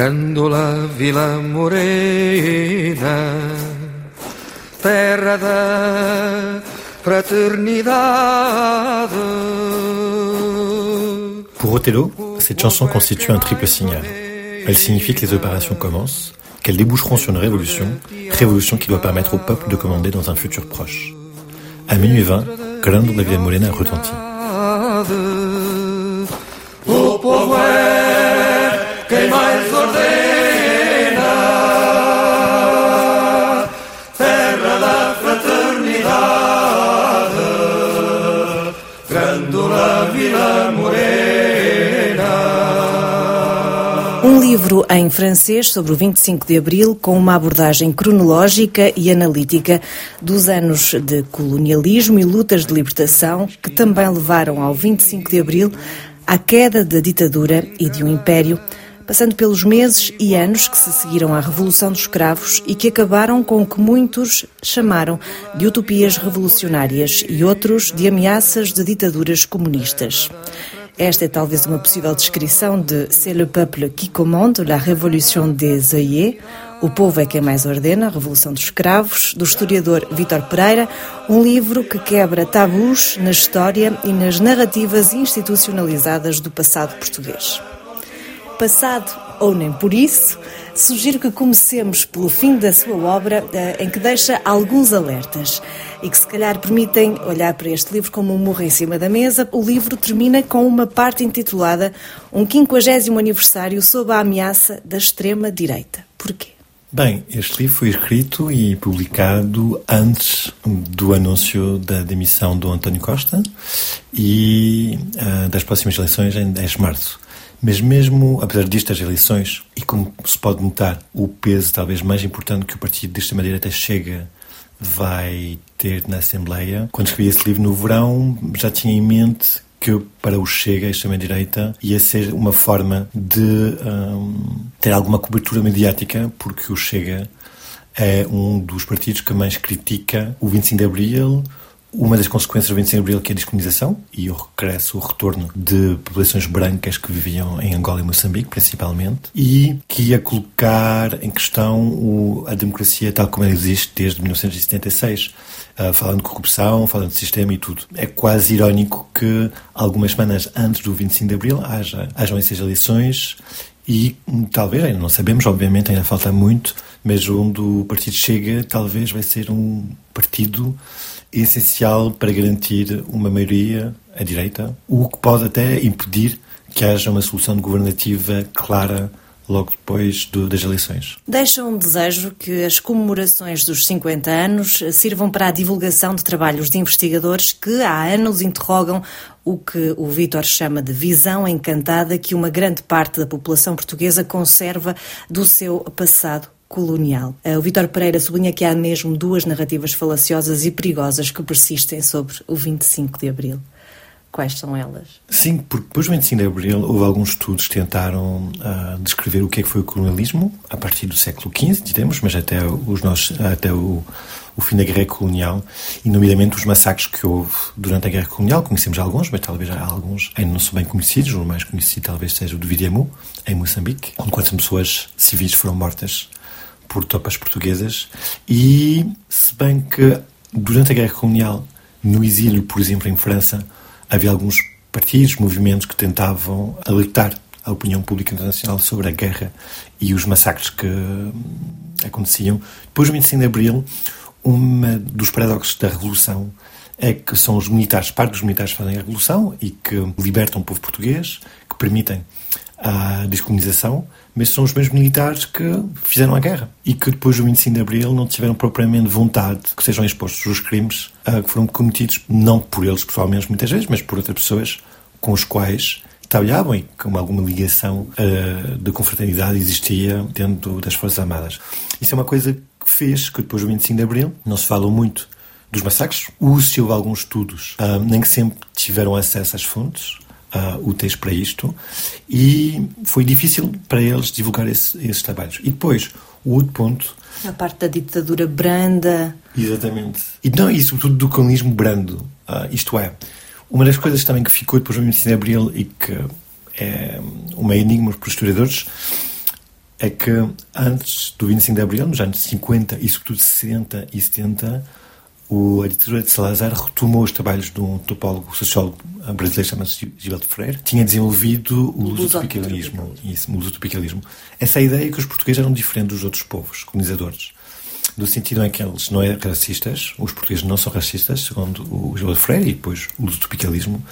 Vila Morena, terra da fraternidade. Pour Othello, cette chanson constitue un triple signal. Elle signifie que les opérations commencent, qu'elles déboucheront sur une révolution, révolution qui doit permettre au peuple de commander dans un futur proche. À minuit 20, Grândola de Vila Morena retentit. Livro em francês sobre o 25 de Abril, com uma abordagem cronológica e analítica dos anos de colonialismo e lutas de libertação que também levaram ao 25 de Abril à queda da ditadura e de um império, passando pelos meses e anos que se seguiram à Revolução dos Escravos e que acabaram com o que muitos chamaram de utopias revolucionárias e outros de ameaças de ditaduras comunistas. Esta é talvez uma possível descrição de C'est le peuple qui commande, la révolution des œillets, O Povo é quem mais ordena, a Revolução dos Escravos, do historiador Vítor Pereira, um livro que quebra tabus na história e nas narrativas institucionalizadas do passado português. Passado, ou nem por isso, sugiro que comecemos pelo fim da sua obra, em que deixa alguns alertas e que se calhar permitem olhar para este livro como um murro em cima da mesa. O livro termina com uma parte intitulada Um 50 aniversário sob a ameaça da extrema-direita. Porquê? Bem, este livro foi escrito e publicado antes do anúncio da demissão do António Costa e uh, das próximas eleições em 10 de março. Mas mesmo, apesar disto, as eleições, e como se pode notar, o peso talvez mais importante que o partido maneira até chega vai ter na Assembleia, quando escrevi esse livro no verão, já tinha em mente que para o Chega, a extrema-direita, ia ser uma forma de um, ter alguma cobertura mediática, porque o Chega é um dos partidos que mais critica o 25 de Abril, uma das consequências do 25 de Abril que é a descolonização e o regresso, o retorno de populações brancas que viviam em Angola e Moçambique, principalmente, e que ia colocar em questão o, a democracia tal como ela existe desde 1976, uh, falando de corrupção, falando de sistema e tudo. É quase irónico que algumas semanas antes do 25 de Abril haja, hajam essas eleições e talvez, ainda não sabemos, obviamente ainda falta muito, mas onde o Partido Chega talvez vai ser um partido essencial para garantir uma maioria à direita, o que pode até impedir que haja uma solução governativa clara logo depois do, das eleições. Deixa um desejo que as comemorações dos 50 anos sirvam para a divulgação de trabalhos de investigadores que há anos interrogam o que o Vítor chama de visão encantada que uma grande parte da população portuguesa conserva do seu passado colonial. Eh, o Vítor Pereira sublinha que há mesmo duas narrativas falaciosas e perigosas que persistem sobre o 25 de Abril. Quais são elas? Sim, porque depois do 25 de Abril houve alguns estudos que tentaram uh, descrever o que é que foi o colonialismo a partir do século XV, diremos, mas até, os nossos, até o, o fim da guerra colonial, e nomeadamente os massacres que houve durante a guerra colonial. Conhecemos alguns, mas talvez há alguns ainda não são bem conhecidos. O mais conhecido talvez seja o de Viriamu, em Moçambique, onde quantas pessoas civis foram mortas por tropas portuguesas. E se bem que durante a guerra colonial, no exílio, por exemplo, em França, havia alguns partidos, movimentos que tentavam alertar a opinião pública internacional sobre a guerra e os massacres que aconteciam. Depois do 25 de Abril, um dos paradoxos da Revolução é que são os militares, parte dos militares fazem a Revolução e que libertam o povo português, que permitem a descolonização, mas são os mesmos militares que fizeram a guerra e que depois do 25 de Abril não tiveram propriamente vontade que sejam expostos os crimes uh, que foram cometidos, não por eles pessoalmente muitas vezes, mas por outras pessoas com os quais trabalhavam e com alguma ligação uh, de confraternidade existia dentro das Forças Armadas. Isso é uma coisa que fez que depois do 25 de Abril não se falou muito dos massacres. Se houve alguns estudos, uh, nem sempre tiveram acesso às fontes, uh, úteis para isto e foi difícil para eles divulgar esse, esses trabalhos. E depois, o outro ponto. A parte da ditadura branda. Exatamente. E, não, e sobretudo do comunismo brando. Uh, isto é, uma das coisas também que ficou depois do 25 de Abril e que é uma enigma para os historiadores é que antes do 25 de Abril, nos anos 50 e sobretudo 60 e 70, o, a ditadura de Salazar retomou os trabalhos de um topólogo sociólogo brasileiro chamado Gilberto Freire. Tinha desenvolvido o lusotropicalismo. Isso, o lusotropicalismo. Essa ideia é que os portugueses eram diferentes dos outros povos colonizadores. No sentido em que eles não eram racistas, os portugueses não são racistas, segundo o Gilberto Freire, e depois o lusotropicalismo.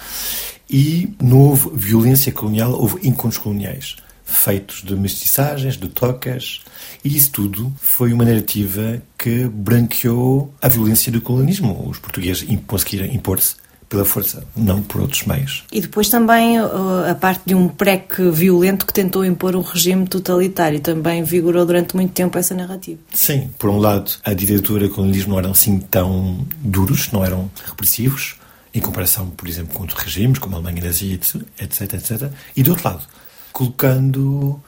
E não houve violência colonial, houve encontros coloniais feitos de mestiçagens, de tocas, e isso tudo foi uma narrativa que branqueou a violência do colonialismo. Os portugueses conseguiram impor-se pela força, não por outros meios. E depois também uh, a parte de um PREC violento que tentou impor um regime totalitário também vigorou durante muito tempo essa narrativa. Sim, por um lado, a ditadura e o colonialismo não eram assim tão duros, não eram repressivos, em comparação, por exemplo, com outros regimes, como a Alemanha nazi, etc, etc. E do outro lado, colocando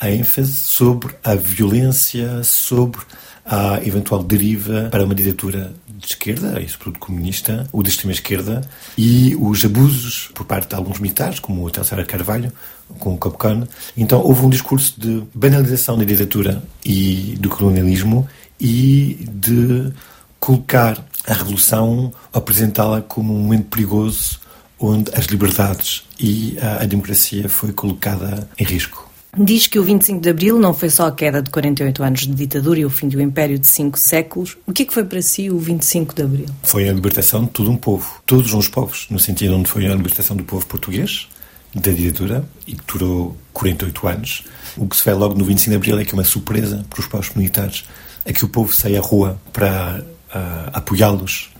a ênfase sobre a violência, sobre a eventual deriva para uma ditadura de esquerda, e sobretudo comunista, ou de extrema esquerda, e os abusos por parte de alguns militares, como o Telsera Carvalho, com o Capcane. Então houve um discurso de banalização da ditadura e do colonialismo e de colocar a revolução, apresentá-la como um momento perigoso onde as liberdades e a, a democracia foi colocada em risco. Diz que o 25 de Abril não foi só a queda de 48 anos de ditadura e o fim do império de cinco séculos. O que é que foi para si o 25 de Abril? Foi a libertação de todo um povo, todos os povos, no sentido onde foi a libertação do povo português, da ditadura, e que durou 48 anos. O que se vê logo no 25 de Abril é que é uma surpresa para os povos militares é que o povo saia à rua para uh, apoiá-los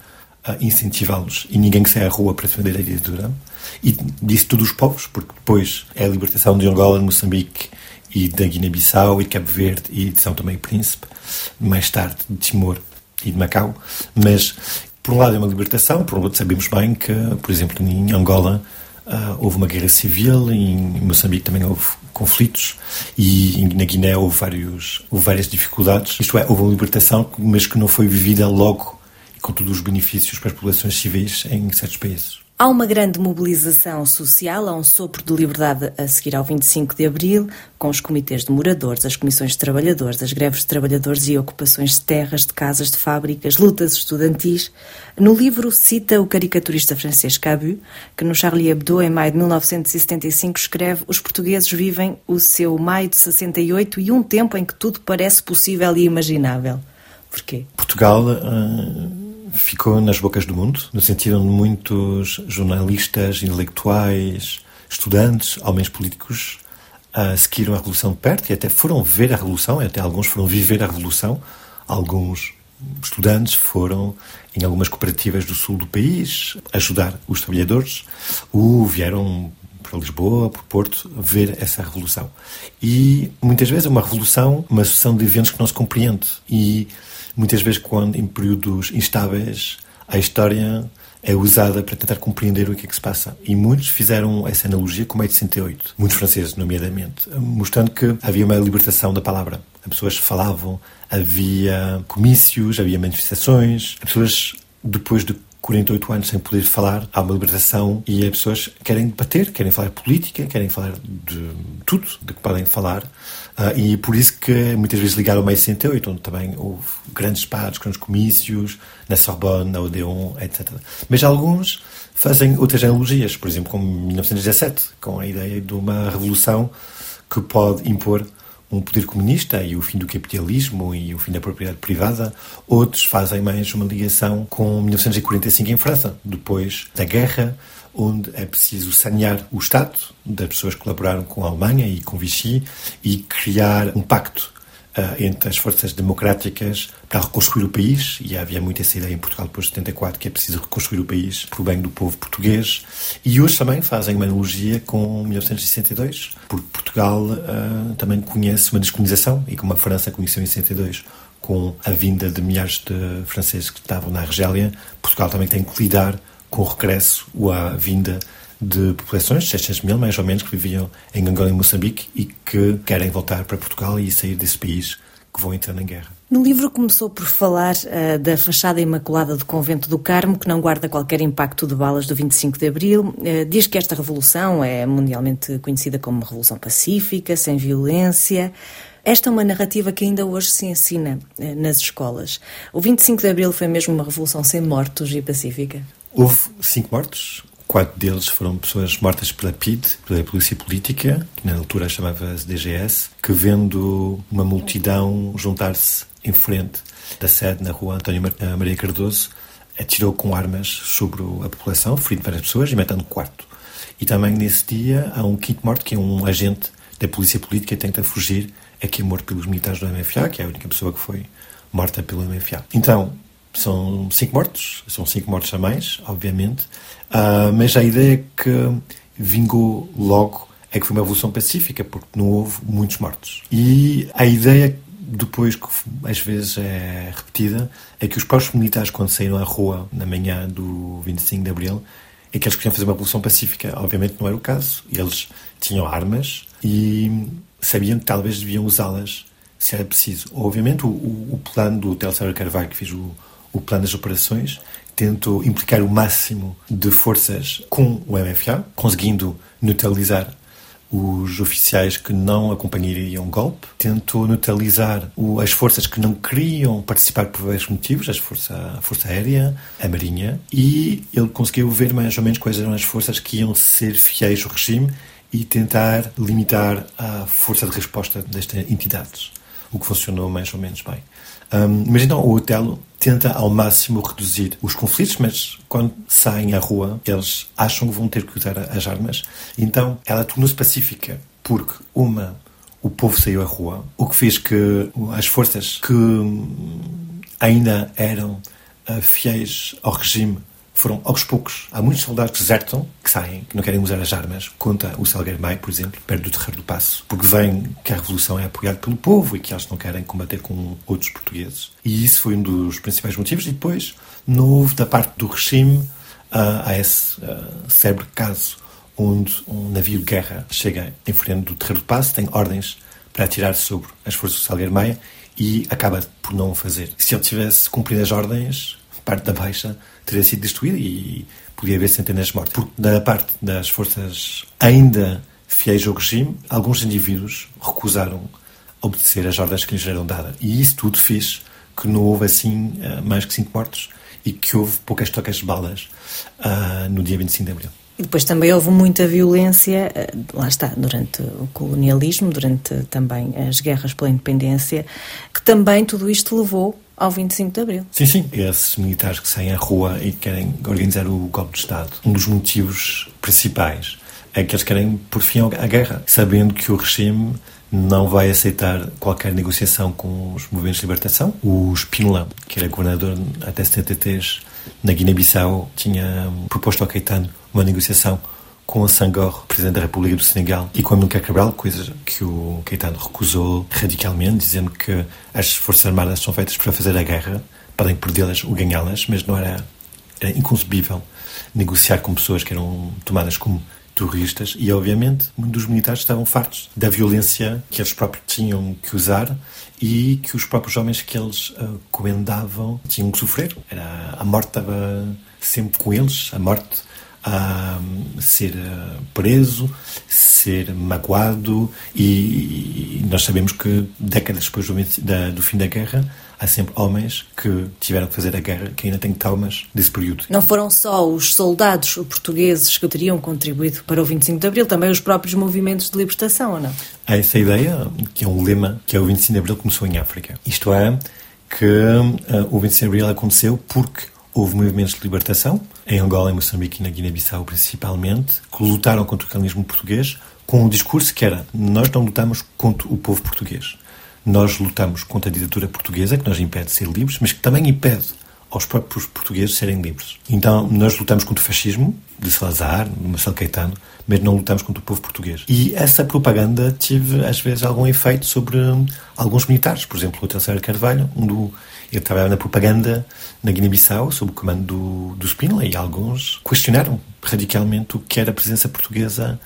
incentivá-los e ninguém que saia à rua para defender a ditadura. E disse todos os povos, porque depois é a libertação de Angola, de Moçambique e da Guiné-Bissau e de Cabo Verde e de São Tomé e Príncipe, mais tarde de Timor e de Macau. Mas, por um lado, é uma libertação, por outro, sabemos bem que, por exemplo, em Angola uh, houve uma guerra civil, em Moçambique também houve conflitos e na Guiné houve, vários, houve várias dificuldades. Isto é, houve uma libertação, mas que não foi vivida logo com todos os benefícios para as populações civis em certos países. Há uma grande mobilização social, há um sopro de liberdade a seguir ao 25 de Abril, com os comitês de moradores, as comissões de trabalhadores, as greves de trabalhadores e ocupações de terras, de casas, de fábricas, lutas estudantis. No livro cita o caricaturista francês Cabu, que no Charlie Hebdo, em maio de 1975, escreve Os portugueses vivem o seu maio de 68 e um tempo em que tudo parece possível e imaginável. Porquê? Portugal... Uh ficou nas bocas do mundo, no sentido onde muitos jornalistas, intelectuais, estudantes, homens políticos uh, seguiram a Revolução de perto e até foram ver a Revolução, até alguns foram viver a Revolução. Alguns estudantes foram em algumas cooperativas do sul do país ajudar os trabalhadores ou vieram para Lisboa, para Porto, ver essa revolução. E muitas vezes é uma revolução, uma sucessão de eventos que não se compreende. E muitas vezes, quando em períodos instáveis, a história é usada para tentar compreender o que é que se passa. E muitos fizeram essa analogia com o de 68, muitos franceses, nomeadamente, mostrando que havia uma libertação da palavra. As pessoas falavam, havia comícios, havia manifestações, as pessoas, depois de 48 anos sem poder falar, há uma libertação e as pessoas querem debater, querem falar política, querem falar de tudo de que podem falar. Uh, e por isso que muitas vezes ligaram ao meio 68, onde também houve grandes debates, grandes comícios, na Sorbonne, na Odeon, etc. Mas alguns fazem outras analogias, por exemplo, como 1917, com a ideia de uma revolução que pode impor um poder comunista e o fim do capitalismo e o fim da propriedade privada. Outros fazem mais uma ligação com 1945 em França, depois da guerra, onde é preciso sanear o Estado, das pessoas que colaboraram com a Alemanha e com Vichy, e criar um pacto entre as forças democráticas para reconstruir o país, e havia muito essa ideia em Portugal depois de 74, que é preciso reconstruir o país o bem do povo português. E hoje também fazem uma analogia com 1962, porque Portugal uh, também conhece uma descolonização, e como a França conheceu em 62 com a vinda de milhares de franceses que estavam na Argélia, Portugal também tem que lidar com o regresso ou a vinda de populações, 600 mil mais ou menos, que viviam em Angola e Moçambique e que querem voltar para Portugal e sair desse país que vão entrar em guerra. No livro começou por falar uh, da fachada imaculada do Convento do Carmo, que não guarda qualquer impacto de balas do 25 de Abril. Uh, diz que esta revolução é mundialmente conhecida como uma revolução pacífica, sem violência. Esta é uma narrativa que ainda hoje se ensina eh, nas escolas. O 25 de Abril foi mesmo uma revolução sem mortos e pacífica? Houve cinco mortos. Quatro deles foram pessoas mortas pela PID, pela Polícia Política, que na altura chamava-se DGS, que vendo uma multidão juntar-se em frente da sede na rua António Maria Cardoso, atirou com armas sobre a população, ferindo várias pessoas e matando quarto. E também nesse dia há um quinto morto, que é um agente da Polícia Política que tenta fugir, é que é morto pelos militares do MFA, que é a única pessoa que foi morta pelo MFA. Então, são cinco mortos, são cinco mortos a mais, obviamente, uh, mas a ideia que vingou logo é que foi uma revolução pacífica, porque não houve muitos mortos. E a ideia, depois que às vezes é repetida, é que os próprios militares, quando saíram à rua na manhã do 25 de abril, é que eles queriam fazer uma revolução pacífica. Obviamente não era o caso. Eles tinham armas e sabiam que talvez deviam usá-las se era preciso. Obviamente o, o plano do Telcero Carvalho, que fez o, o plano das operações, tentou implicar o máximo de forças com o MFA, conseguindo neutralizar os oficiais que não acompanhariam o golpe, tentou neutralizar as forças que não queriam participar por vários motivos, as força, a Força Aérea, a Marinha, e ele conseguiu ver mais ou menos quais eram as forças que iam ser fiéis ao regime e tentar limitar a força de resposta destas entidades, o que funcionou mais ou menos bem. Um, mas então o Otelo tenta ao máximo reduzir os conflitos, mas quando saem à rua eles acham que vão ter que usar as armas. Então ela tornou-se pacífica porque uma o povo saiu à rua, o que fez que as forças que ainda eram uh, fiéis ao regime foram aos poucos. Há muitos soldados que desertam, que saem, que não querem usar as armas, contra o Salgueiro Maio, por exemplo, perto do Terreiro do Passo, porque veem que a revolução é apoiada pelo povo e que eles não querem combater com outros portugueses. E isso foi um dos principais motivos. E depois, não houve da parte do regime a esse uh, caso onde um navio de guerra chega em frente do Terreiro do Passo, tem ordens para atirar sobre as forças do Salgueiro Maia e acaba por não fazer. Se ele tivesse cumprido as ordens, parte da Baixa teria sido destruída e podia haver centenas de mortes. Porque da parte das forças ainda fiéis ao regime, alguns indivíduos recusaram obedecer as ordens que lhes eram dadas. E isso tudo fez que não houve assim eh, mais que cinco mortos e que houve poucas trocas de balas uh, no dia 25 de abril. E depois também houve muita violência, eh, lá está, durante o colonialismo, durante também as guerras pela independência, que também tudo isto levou ao 25 de Abril. Sim, sim. Esses militares que saem à rua e querem organizar o golpe de Estado, um dos motivos principais é que eles querem por fim à guerra, sabendo que o regime não vai aceitar qualquer negociação com os movimentos de libertação. O Spínola, que era governador até 73 na Guiné-Bissau, tinha proposto ao Caetano uma negociação com a Sangor, presidente da República do Senegal, e com a Amilcar Cabral, coisa que o Caetano recusou radicalmente, dizendo que as Forças Armadas são feitas para fazer a guerra, podem perdê-las ou ganhá-las, mas não era, era inconcebível negociar com pessoas que eram tomadas como terroristas e, obviamente, muitos dos militares estavam fartos da violência que eles próprios tinham que usar e que os próprios homens que eles uh, comandavam tinham que sofrer. Era, a morte estava sempre com eles, a morte a ser eh, preso, ser magoado e, nós sabemos que décadas depois do, do, fim da guerra há sempre homens que tiveram que fazer a guerra que ainda têm traumas desse período. Não foram só os soldados portugueses que teriam contribuído para o 25 de Abril, também os próprios movimentos de libertação, ou não? Há essa ideia, que é um lema, que é o 25 de Abril começou em África. Isto é, que uh, o 25 de Abril aconteceu porque houve movimentos de libertação, em Angola, em Moçambique e na Guiné-Bissau principalmente, que lutaram contra o colonialismo português com um discurso que era nós não lutamos contra o povo português. Nós lutamos contra a ditadura portuguesa, que nos impede de ser livres, mas que também impede aos próprios portugueses serem livres. Então, nós lutamos contra o fascismo, de Salazar, de Marcelo Caetano, mas não lutamos contra o povo português. E essa propaganda teve, às vezes, algum efeito sobre hum, alguns militares. Por exemplo, o Terceiro Carvalho, um do, ele trabalhava na propaganda na Guiné-Bissau, sob o comando do, do e alguns questionaram radicalmente o que era a presença portuguesa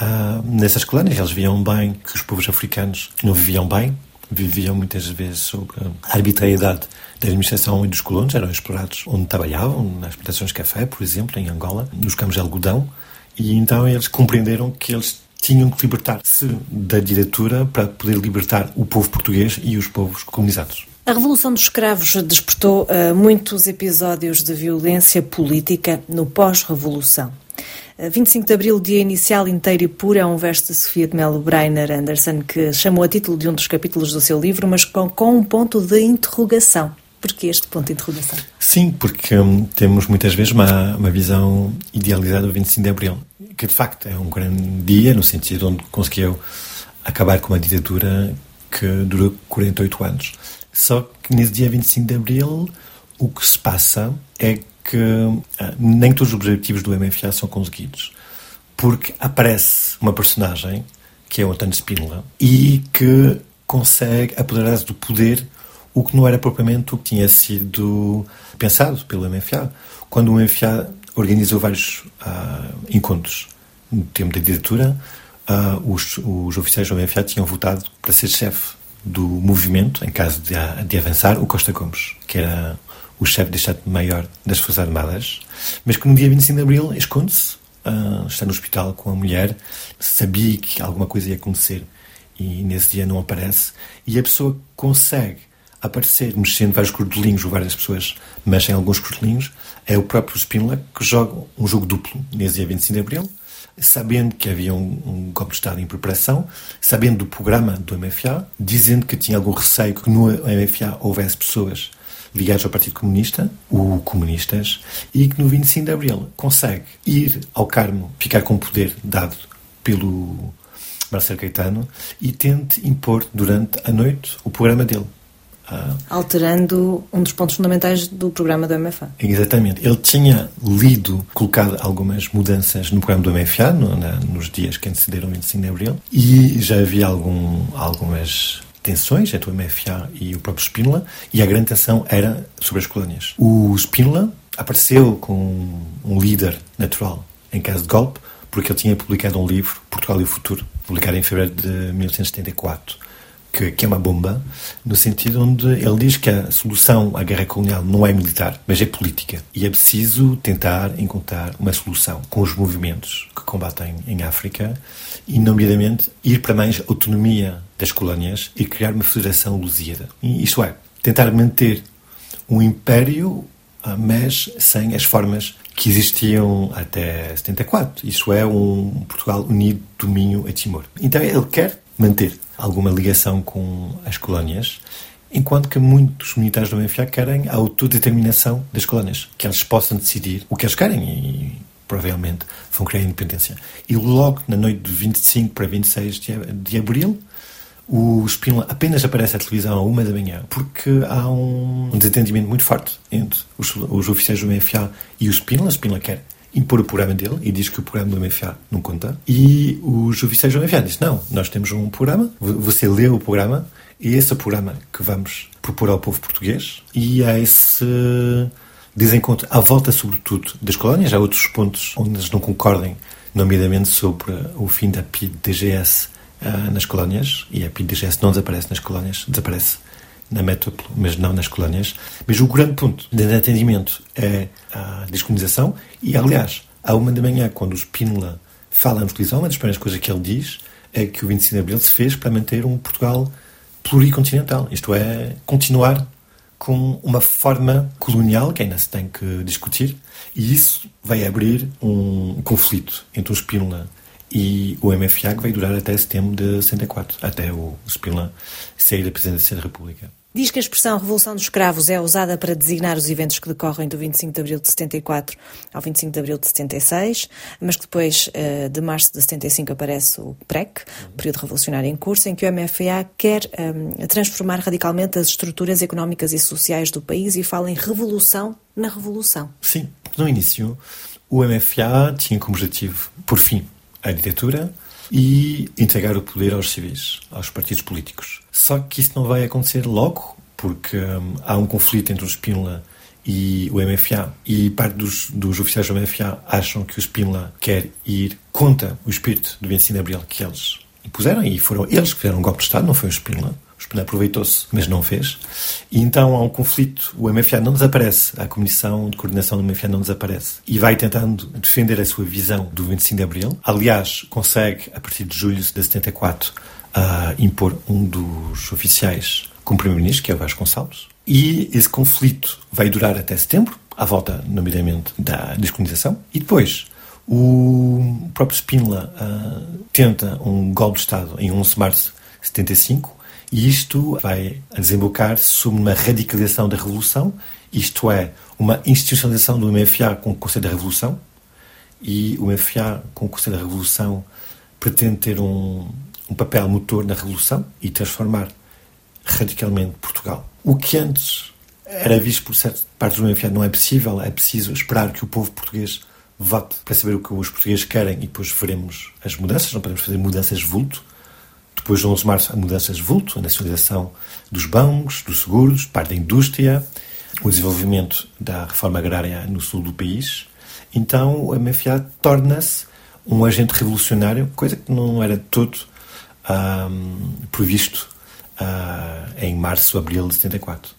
uh, nessas colónias. Eles viam bem que os povos africanos não viviam bem, viviam muitas vezes sob a arbitrariedade da administração e dos colonos, eram explorados onde trabalhavam, nas plantações de café, por exemplo, em Angola, nos campos de algodão, e então eles compreenderam que eles tinham que libertar-se da ditadura para poder libertar o povo português e os povos colonizados. A Revolução dos Escravos despertou uh, muitos episódios de violência política no pós-revolução. 25 de Abril, dia inicial inteiro e puro, é um verso de Sofia de Melo Breiner Anderson que chamou a título de um dos capítulos do seu livro, mas com, com um ponto de interrogação. Porquê este ponto de interrogação? Sim, porque hum, temos muitas vezes uma, uma visão idealizada do 25 de Abril, que de facto é um grande dia, no sentido onde conseguiu acabar com uma ditadura que durou 48 anos. Só que nesse dia 25 de Abril, o que se passa é que ah, nem todos os objetivos do MFA são conseguidos. Porque aparece uma personagem, que é o António Spínola, e que consegue apoderar-se do poder, o que não era propriamente o que tinha sido pensado pelo MFA. Quando o MFA organizou vários uh, encontros no tempo da ditadura, uh, os, os, oficiais do MFA tinham votado para ser chefe do movimento, em caso de, de avançar, o Costa Gomes, que era o chefe de Estado-Maior das Forças Armadas, mas que no dia 25 de Abril esconde-se, uh, está no hospital com a mulher, sabia que alguma coisa ia acontecer e nesse dia não aparece, e a pessoa consegue aparecer mexendo vários cordelinhos, ou várias pessoas mexem alguns cordelinhos, é o próprio Spínola que joga um jogo duplo nesse dia 25 de Abril, sabendo que havia um, um, golpe de Estado em preparação, sabendo do programa do MFA, dizendo que tinha algum receio que no MFA houvesse pessoas ligados ao Partido Comunista, o Comunistas, e que no 25 de Abril consegue ir ao Carmo, ficar com o poder dado pelo Marcelo Caetano e tente impor durante a noite o programa dele. Ah, Alterando um dos pontos fundamentais do programa do MFA. Exatamente. Ele tinha lido, colocado algumas mudanças no programa do MFA, no, na, nos dias que antecederam o 25 de Abril, e já havia algum, algumas tensões entre o MFA e o próprio Spínola, e a grande tensão era sobre as colónias. O Spínola apareceu com um líder natural em caso de golpe, porque ele tinha publicado um livro, Portugal e o Futuro, publicado em fevereiro de 1974, que, que, é uma bomba, no sentido onde ele diz que a solução à guerra colonial não é militar, mas é política. E é preciso tentar encontrar uma solução com os movimentos que combatem em África e, nomeadamente, ir para mais autonomia das colónias e criar uma federação lusíada. Isto é, tentar manter um império, ah, mas sem as formas que existiam até 74. Isso é um Portugal unido do Minho a Timor. Então ele quer manter alguma ligação com as colónias, enquanto que muitos militares do MFA querem a autodeterminação das colónias, que eles possam decidir o que eles querem e provavelmente vão criar a independência. E logo na noite de 25 para 26 de abril, o Spínola apenas aparece à televisão à uma da manhã porque há um, desentendimento muito forte entre os, os oficiais do MFA e o Spínola. O Spínola quer impor o programa dele e diz que o programa do MFA não conta. E os oficiais do MFA dizem: Não, nós temos um programa, você leu o programa e esse é o programa que vamos propor ao povo português. E há esse desencontro à volta, sobretudo, das colónias. Há outros pontos onde eles não concordem, nomeadamente sobre o fim da PID-DGS ah, nas colónias. E a PID-DGS não desaparece nas colónias, desaparece na metrópole, mas não nas colónias. Mas o grande ponto de entendimento é a descolonização e, aliás, à uma da manhã, quando o Spínola fala na televisão, uma das primeiras coisas que ele diz é que o 25 de Abril se fez para manter um Portugal pluricontinental, isto é, continuar com uma forma colonial que ainda se tem que discutir, e isso vai abrir um conflito entre o Spínola e o MFA que vai durar até setembro de 64, até o Spínola sair da presidência da República. Diz que a expressão Revolução dos Escravos é usada para designar os eventos que decorrem do 25 de abril de 74 ao 25 de abril de 76, mas que depois eh, de março de 75 aparece o PREC, período revolucionário em curso, em que o MFA quer um, eh, transformar radicalmente as estruturas económicas e sociais do país e fala em revolução na revolução. Sim, no início o MFA tinha como objetivo, por fim, a ditadura e entregar o poder aos civis, aos partidos políticos. Só que isso não vai acontecer logo, porque hum, há um conflito entre o Spínola e o MFA. E parte dos, dos oficiais do MFA acham que o Spínola quer ir contra o espírito do 25 de Abril que eles impuseram, e foram eles que fizeram um golpe de Estado, não foi o Spínola. Aproveitou-se, mas não fez. E então há um conflito. O MFA não desaparece. A Comissão de Coordenação do MFA não desaparece. E vai tentando defender a sua visão do 25 de Abril. Aliás, consegue, a partir de julho de 74, uh, impor um dos oficiais como Primeiro-Ministro, que é o Vasconcelos. E esse conflito vai durar até setembro, à volta, nomeadamente, da descolonização. E depois, o próprio Spínola uh, tenta um golpe de Estado em 11 de março de 75 e isto vai desembocar sobre uma radicalização da Revolução, isto é, uma institucionalização do MFA com o Conselho da Revolução e o MFA com o Conselho da Revolução pretende ter um, um papel motor na Revolução e transformar radicalmente Portugal. O que antes era visto por certas partes do MFA não é possível, é preciso esperar que o povo português vote para saber o que os portugueses querem e depois veremos as mudanças, não podemos fazer mudanças vulto. Depois, de 11 de março, a mudanças vulto, a nacionalização dos bancos, dos seguros, parte da indústria, o desenvolvimento da reforma agrária no sul do país. Então, o MFA torna-se um agente revolucionário, coisa que não era todo um, previsto uh, em março, abril de 74.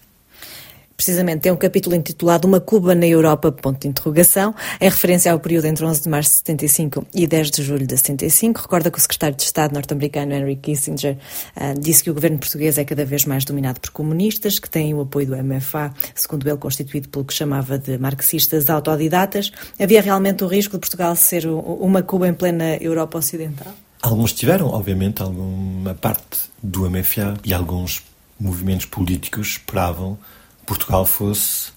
Precisamente, tem um capítulo intitulado Uma Cuba na Europa, ponto de interrogação, em referência ao período entre 11 de março de 75 e 10 de julho de 75. Recorda que o secretário de Estado norte-americano Henry Kissinger uh, disse que o governo português é cada vez mais dominado por comunistas, que têm o apoio do MFA, segundo ele constituído pelo que chamava de marxistas autodidatas. Havia realmente o risco de Portugal ser uma Cuba em plena Europa Ocidental? Alguns tiveram, obviamente, alguma parte do MFA e alguns movimentos políticos esperavam Portugal fosse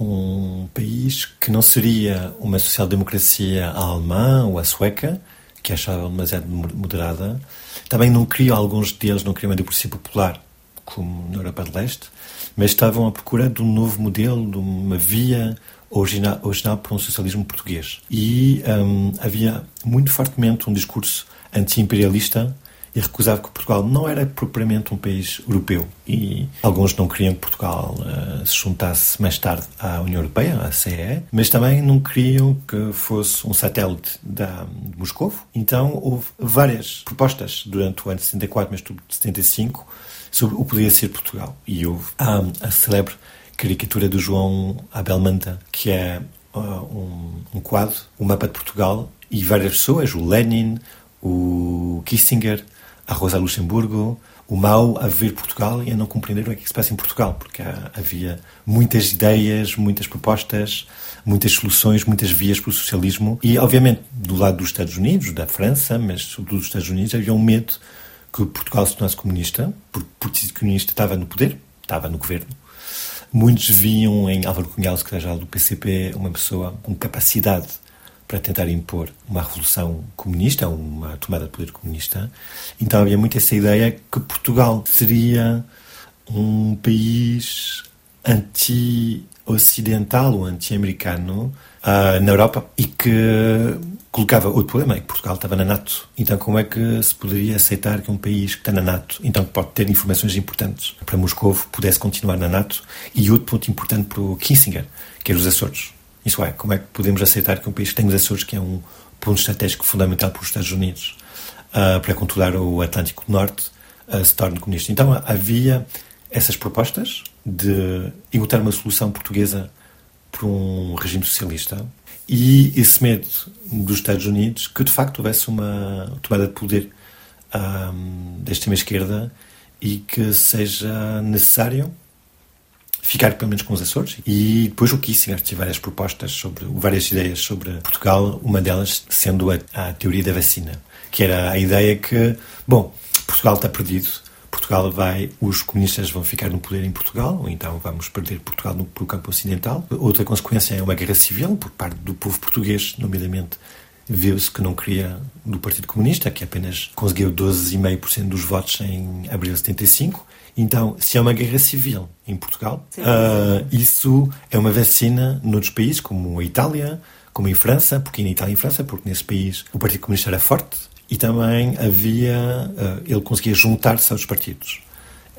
um país que não seria uma social-democracia alemã ou a sueca, que achavam demasiado moderada. Também não queriam, alguns deles não queriam uma democracia popular, como na Europa de Leste, mas estavam à procura de um novo modelo, de uma via original, original para um socialismo português. E um, havia muito fortemente um discurso anti-imperialista e recusava que Portugal não era propriamente um país europeu e alguns não queriam que Portugal uh, se juntasse mais tarde à União Europeia, à CE, mas também não queriam que fosse um satélite da, de Moscou. Então houve várias propostas durante o ano de 74, mas tudo de 75, sobre o que poderia ser Portugal. E houve a, a célebre caricatura do João Abel Manta, que é uh, um, um quadro, um mapa de Portugal, e várias pessoas, o Lenin, o Kissinger, a Rosa Luxemburgo, o Mao a ver Portugal e a não compreender o que, é que se passa em Portugal, porque havia muitas ideias, muitas propostas, muitas soluções, muitas vias para o socialismo. E, obviamente, do lado dos Estados Unidos, da França, mas sobretudo dos Estados Unidos, havia um medo que Portugal se tornasse comunista, porque o Partido Comunista estava no poder, estava no governo. Muitos viam em Álvaro Cunhal, secretário do PCP, uma pessoa com capacidade para tentar impor uma revolução comunista, uma tomada de poder comunista. Então havia muito essa ideia que Portugal seria um país anti-ocidental ou anti-americano uh, na Europa e que colocava outro problema, é que Portugal estava na NATO. Então como é que se poderia aceitar que um país que está na NATO, então que pode ter informações importantes para Moscou, pudesse continuar na NATO? E outro ponto importante para o Kissinger, que era os Açores. Isso é, como é que podemos aceitar que um país que tem os Açores, que é um ponto estratégico fundamental para os Estados Unidos, uh, para controlar o Atlântico Norte, uh, se torne comunista? Então havia essas propostas de encontrar uma solução portuguesa para um regime socialista e esse medo dos Estados Unidos que de facto houvesse uma tomada de poder um, ah, da extrema-esquerda e que seja necessário ficar pelo menos com os Açores. E depois o Kissinger tinha várias propostas, sobre várias ideias sobre Portugal, uma delas sendo a, a teoria da vacina, que era a ideia que, bom, Portugal está perdido, Portugal vai, os comunistas vão ficar no poder em Portugal, ou então vamos perder Portugal no, pelo campo ocidental. Outra consequência é uma guerra civil por parte do povo português, nomeadamente viu-se que não queria do Partido Comunista, que apenas conseguiu 12,5% dos votos em abril de 75, então, se há uma guerra civil em Portugal, uh, isso é uma vacina noutros países, como a Itália, como em França, porque na Itália e França, porque nesse país o Partido Comunista era forte e também havia, uh, ele conseguia juntar-se aos partidos.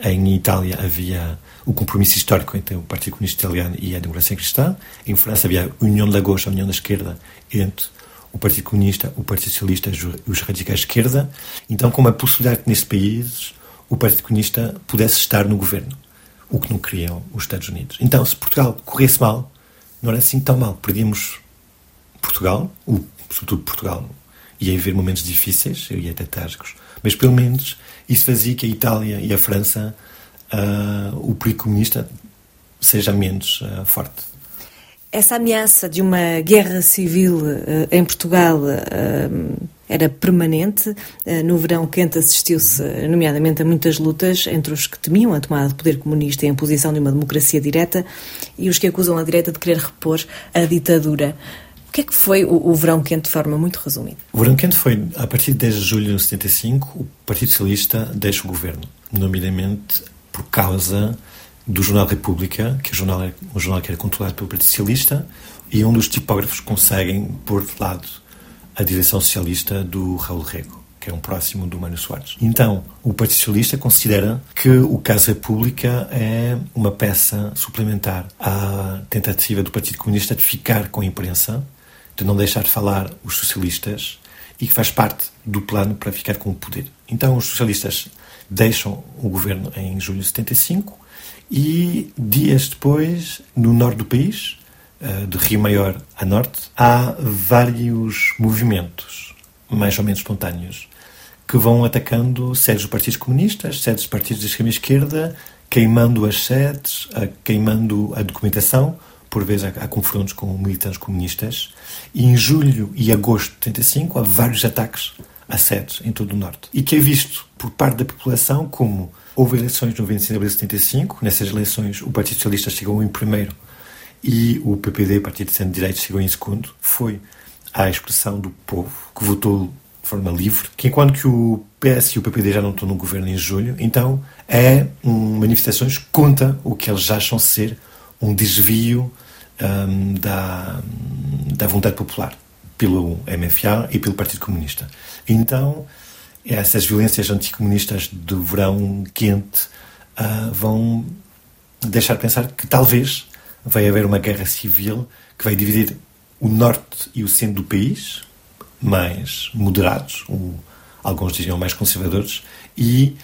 Em Itália havia o compromisso histórico entre o Partido Comunista Italiano e a Democracia Cristã. Em França havia a União da Gauche, a União da Esquerda, entre o Partido Comunista, o Partido Socialista e os radicais de esquerda. Então, com uma possibilidade que nesse país o Partido Comunista pudesse estar no governo, o que não queriam os Estados Unidos. Então, se Portugal corresse mal, não era assim tão mal. Perdíamos Portugal, o, sobretudo Portugal, ia haver momentos difíceis, ia até trágicos, mas pelo menos isso fazia que a Itália e a França, uh, o perigo comunista, seja menos uh, forte. Essa ameaça de uma guerra civil uh, em Portugal era permanente. No verão quente assistiu-se, nomeadamente, a muitas lutas entre os que temiam a tomada de poder comunista e a imposição de uma democracia direta e os que acusam a direita de querer repor a ditadura. O que é que foi o, o, verão quente de forma muito resumida? O verão quente foi, a partir de 10 de julho de 75, o Partido Socialista deixa o governo, nomeadamente por causa do jornal República, que é um jornal, um jornal que era controlado pelo Partido Socialista, e um dos tipógrafos conseguem pôr de lado a direção socialista do Raul Rego, que é um próximo do Mário Soares. Então, o Partido Socialista considera que o caso República é uma peça suplementar à tentativa do Partido Comunista de ficar com a imprensa de não deixar de falar os socialistas e que faz parte do plano para ficar com o poder. Então os socialistas deixam o governo em julho de 75 e dias depois, no norte do país, eh, de Rio Maior a norte, há vários movimentos, mais ou menos espontâneos, que vão atacando sedes dos partidos comunistas, sedes dos partidos de extrema-esquerda, queimando as sedes, queimando a documentação, por vezes há, confrontos com militantes comunistas, e em julho e agosto de 75 há vários ataques a sedes em todo o Norte. E que é visto por parte da população como houve eleições no 25 de abril de 75, nessas eleições o Partido Socialista chegou em primeiro e o PPD, Partido de Centro-Direita, chegou em segundo, foi a expressão do povo que votou de forma livre, que enquanto que o PS e o PPD já não estão no governo em julho, então é um, manifestações contra o que eles acham ser um desvio um, da, da vontade popular pelo MFA e pelo Partido Comunista. Então, essas violências anticomunistas do verão quente uh, vão deixar pensar que talvez vai haver uma guerra civil que vai dividir o norte e o centro do país, mais moderados, um, alguns diziam mais conservadores, e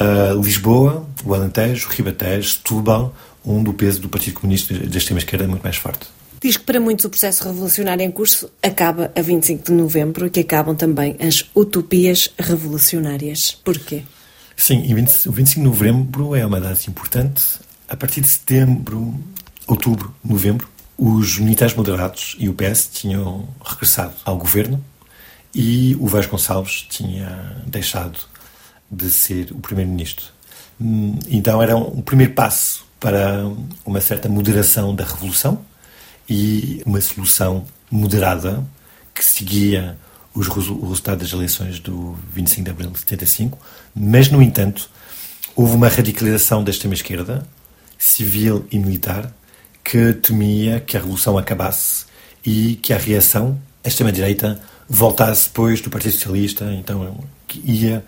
uh, Lisboa, o Alentejo, o Ribatejo, Setúbal, onde o peso do Partido Comunista da extrema-esquerda é muito mais forte. Diz que para muitos o processo revolucionário em curso acaba a 25 de novembro e que acabam também as utopias revolucionárias. Porquê? Sim, 20, o 25 de novembro é uma data importante. A partir de setembro, outubro, novembro, os militares moderados e o PS tinham regressado ao governo e o Vasconcelos tinha deixado de ser o primeiro-ministro. Hum, então era um primeiro passo para uma certa moderação da revolução e uma solução moderada que seguia os, o resultado das eleições do 25 de abril de 75, mas, no entanto, houve uma radicalização da extrema-esquerda, civil e militar, que temia que a revolução acabasse e que a reação, a extrema-direita, voltasse depois do Partido Socialista, então que ia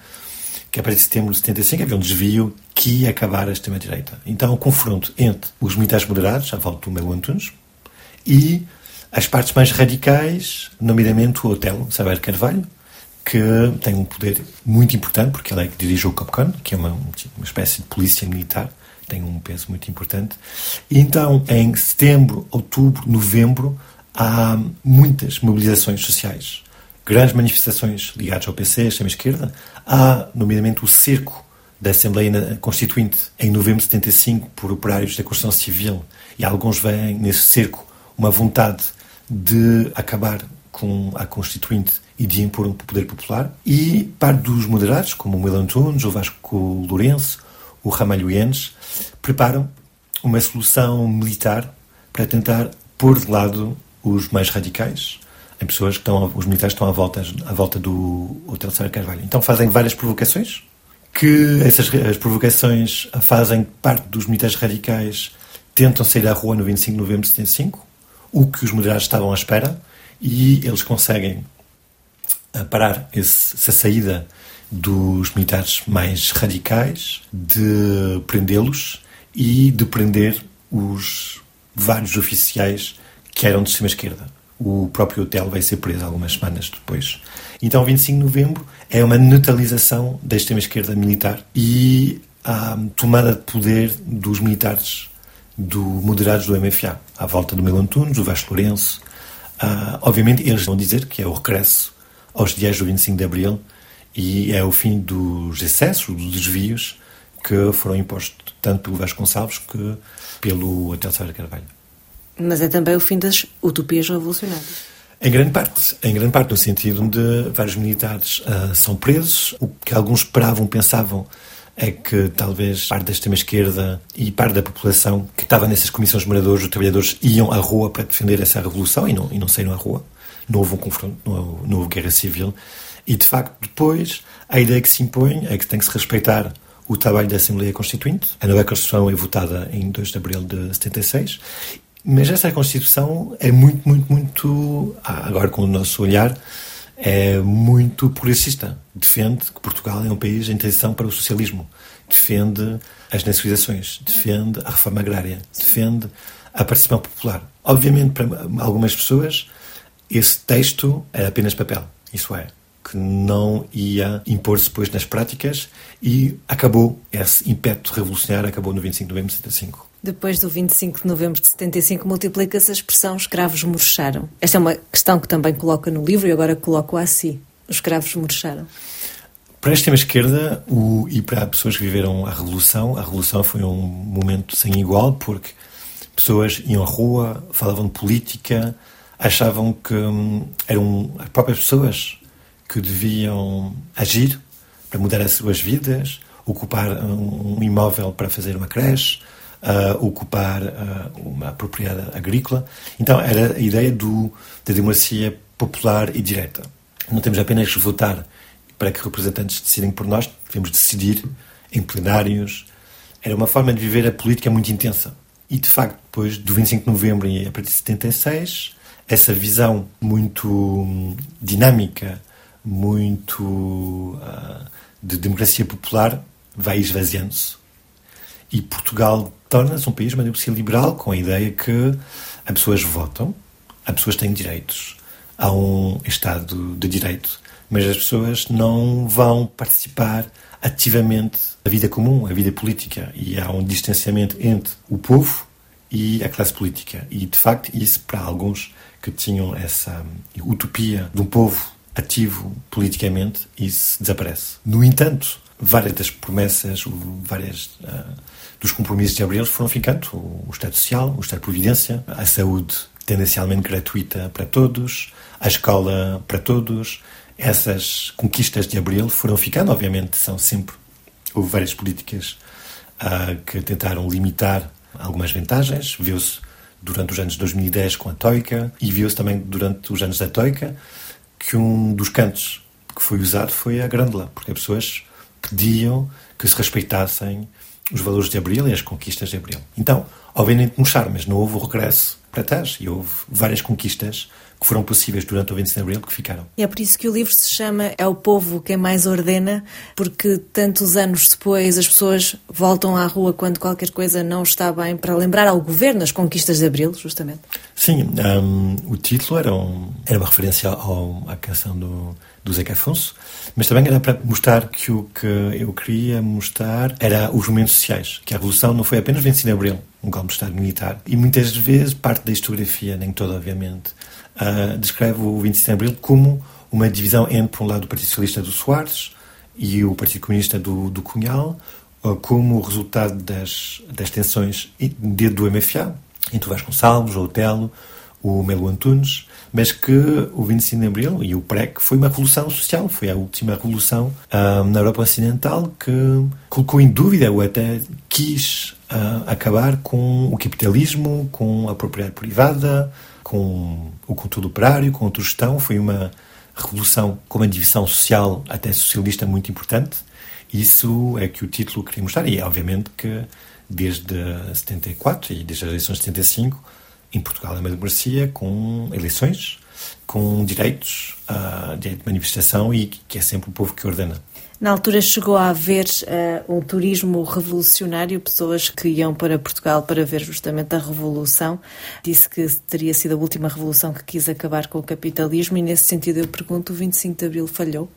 que a partir de setembro de 75 havia um desvio que ia acabar a extrema-direita. Então, o confronto entre os militares moderados, à volta do Melo Antunes, e as partes mais radicais, nomeadamente o Otelo Saber Carvalho, que tem um poder muito importante, porque ele é que dirige o COPCON, que é uma, uma espécie de polícia militar, tem um peso muito importante. E então, em setembro, outubro, novembro, há muitas mobilizações sociais grandes manifestações ligadas ao PC, extrema-esquerda. Há, nomeadamente, o cerco da Assembleia Constituinte em novembro de 75 por operários da construção civil e alguns veem nesse cerco uma vontade de acabar com a Constituinte e de impor um poder popular. E parte dos moderados, como o Melo Antunes, o Vasco Lourenço, o Ramalho Enes, preparam uma solução militar para tentar pôr de lado os mais radicais em pessoas que estão, os militares estão à volta, à volta do Sara Carvalho. Então fazem várias provocações, que essas as provocações fazem parte dos militares radicais tentam sair à rua no 25 de novembro de 75, o que os moderados estavam à espera, e eles conseguem eh, parar esse, essa saída dos militares mais radicais, de prendê-los e de prender os vários oficiais que eram de extrema-esquerda o próprio hotel vai ser preso algumas semanas depois. Então, 25 de novembro é uma neutralização da extrema-esquerda militar e a tomada de poder dos militares do, moderados do MFA, à volta do Melo Antunes, do Vasco Lourenço. Uh, obviamente, eles vão dizer que é o regresso aos dias do 25 de Abril e é o fim dos excessos, dos desvios que foram impostos tanto pelo Vasconcelos que pelo Hotel Sara Carvalho. Mas é também o fim das utopias revolucionárias. Em grande parte, em grande parte no sentido de vários militares uh, são presos, o que alguns esperavam, pensavam é que talvez parte da extrema-esquerda e parte da população que estava nessas comissões de moradores, os trabalhadores, iam à rua para defender essa revolução e não, e não saíram à rua. Não houve um confronto, não houve, não houve guerra civil. E, de facto, depois, a ideia que se impõe é que tem que se respeitar o trabalho da Assembleia Constituinte. A nova Constituição é votada em 2 de abril de 76. Mas essa Constituição é muito, muito, muito, ah, agora com o nosso olhar, é muito progressista. Defende que Portugal é um país em transição para o socialismo. Defende as nacionalizações, defende a reforma agrária, defende a participação popular. Obviamente, para algumas pessoas, esse texto é apenas papel. Isso é, que não ia impor-se depois nas práticas e acabou, esse impeto revolucionário acabou no 25 de novembro de 75. Depois do 25 de novembro de 75, multiplica-se a expressão escravos murcharam. Esta é uma questão que também coloca no livro e agora coloco a si. Os escravos murcharam. Para a extrema-esquerda e para pessoas que viveram a Revolução, a Revolução foi um momento sem igual, porque pessoas iam à rua, falavam de política, achavam que hum, eram as próprias pessoas que deviam agir para mudar as suas vidas, ocupar um, imóvel para fazer uma creche, uh, ocupar uh, uma propriedade agrícola. Então era a ideia do, da democracia popular e direta. Não temos apenas votar para que representantes decidem por nós, devemos decidir em plenários. Era uma forma de viver a política muito intensa. E, de facto, depois do 25 de novembro e a partir de 76, essa visão muito hum, dinâmica, muito uh, de democracia popular vai esvaziando-se. E Portugal torna-se um país uma democracia liberal com a ideia que as pessoas votam, as pessoas têm direitos, há um Estado de Direito, mas as pessoas não vão participar ativamente da vida comum, a vida política, e há um distanciamento entre o povo e a classe política. E, de facto, isso para alguns que tinham essa utopia de um povo ativo politicamente, isso desaparece. No entanto, várias das promessas, várias uh, dos compromissos de Abril foram ficando. O, Estado Social, o Estado de Providência, a saúde tendencialmente gratuita para todos, a escola para todos. Essas conquistas de Abril foram ficando, obviamente, são sempre. Houve várias políticas uh, que tentaram limitar algumas vantagens. Viu-se durante os anos de 2010 com a Toica e viu-se também durante os anos da Toica que um dos cantos que foi usado foi a Grândola, porque as pessoas pediam que se respeitassem os valores de Abril e as conquistas de Abril. Então, obviamente, mostrar, mas não houve o regresso para trás e houve várias conquistas que foram possíveis durante o 25 de Abril que ficaram. E é por isso que o livro se chama É o Povo quem mais ordena, porque tantos anos depois as pessoas voltam à rua quando qualquer coisa não está bem para lembrar ao governo as conquistas de Abril, justamente. Sim, um, o título era, um, era uma referência ao, à canção do, do Zeca Afonso, mas também era para mostrar que o que eu queria mostrar era os momentos sociais, que a Revolução não foi apenas 25 de Abril, um golpe de Estado militar, e muitas vezes parte da historiografia, nem toda, obviamente, uh, descreve o 25 de Abril como uma divisão entre, por um lado, o Partido Socialista do Soares e o Partido Comunista do, do Cunhal, uh, como resultado das, das tensões do MFA, entre o Vasconcelos, o Otelo, o Melo Antunes, mas que o 25 de Abril e o PREC foi uma revolução social, foi a última revolução uh, na Europa Ocidental que colocou em dúvida ou até quis uh, acabar com o capitalismo, com a propriedade privada, com o controle operário, com a autogestão. Foi uma revolução com uma divisão social, até socialista, muito importante. Isso é que o título queria mostrar. E, obviamente, que desde 74 e desde as eleições de 75, em Portugal é uma democracia com eleições, com direitos, uh, direito de manifestação e que é sempre o povo que ordena. Na altura chegou a haver uh, um turismo revolucionário, pessoas que iam para Portugal para ver justamente a revolução. Disse que teria sido a última revolução que quis acabar com o capitalismo e nesse sentido eu pergunto, o 25 de Abril falhou?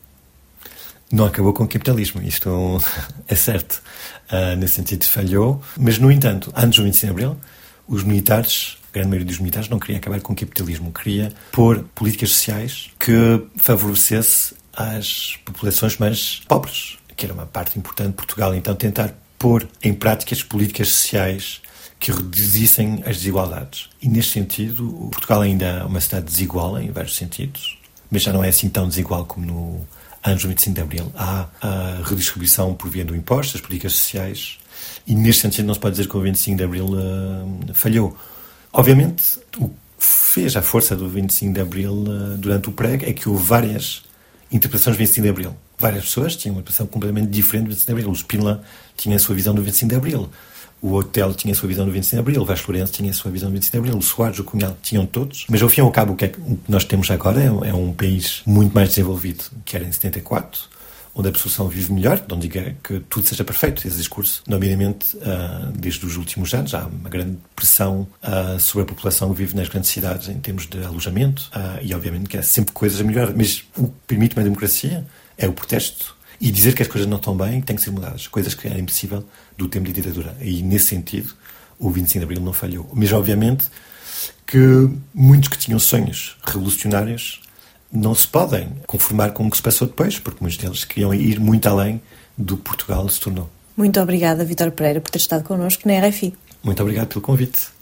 Não acabou com o capitalismo, isto é certo. Uh, nesse sentido falhou, mas no entanto, antes do 25 de Abril, os militares a grande maioria dos militares não queria acabar com o capitalismo, queria pôr políticas sociais que favorecesse às populações mais pobres, que era uma parte importante de Portugal. Então, tentar pôr em prática as políticas sociais que reduzissem as desigualdades. E, neste sentido, Portugal ainda é uma cidade desigual em vários sentidos, mas já não é assim tão desigual como no ano do 25 de Abril. Há a redistribuição por via do imposto, as políticas sociais, e, neste sentido, não se pode dizer que o 25 de Abril uh, falhou. Obviamente, o que fez a força do 25 de Abril uh, durante o prego é que houve várias interpretações do 25 de Abril. Várias pessoas tinham uma interpretação completamente diferente do 25 de Abril. O Spínola tinha a sua visão do 25 de Abril. O Hotel tinha a sua visão do 25 de Abril. O Vasco Lourenço tinha a sua visão do 25 de Abril. O Soares, o Cunhal, tinham todos. Mas, ao fim e ao cabo, o que, é que nós temos agora é, é um país muito mais desenvolvido que era em 74 onde a população vive melhor, não diga que tudo seja perfeito, esse discurso. Nomeadamente, uh, desde os últimos anos, há uma grande pressão uh, sobre a população que vive nas grandes cidades em termos de alojamento uh, e, obviamente, que há sempre coisas a melhorar. Mas o que permite uma democracia é o protesto e dizer que as coisas não estão bem têm que ser mudadas, coisas que era impossível do tempo de ditadura. E, nesse sentido, o 25 de Abril não falhou. Mas, obviamente, que muitos que tinham sonhos revolucionários não se podem conformar com o que se passou depois, porque muitos deles queriam ir muito além do que Portugal se tornou. Muito obrigada, Vitor Pereira, por ter estado connosco na RFI. Muito obrigado pelo convite.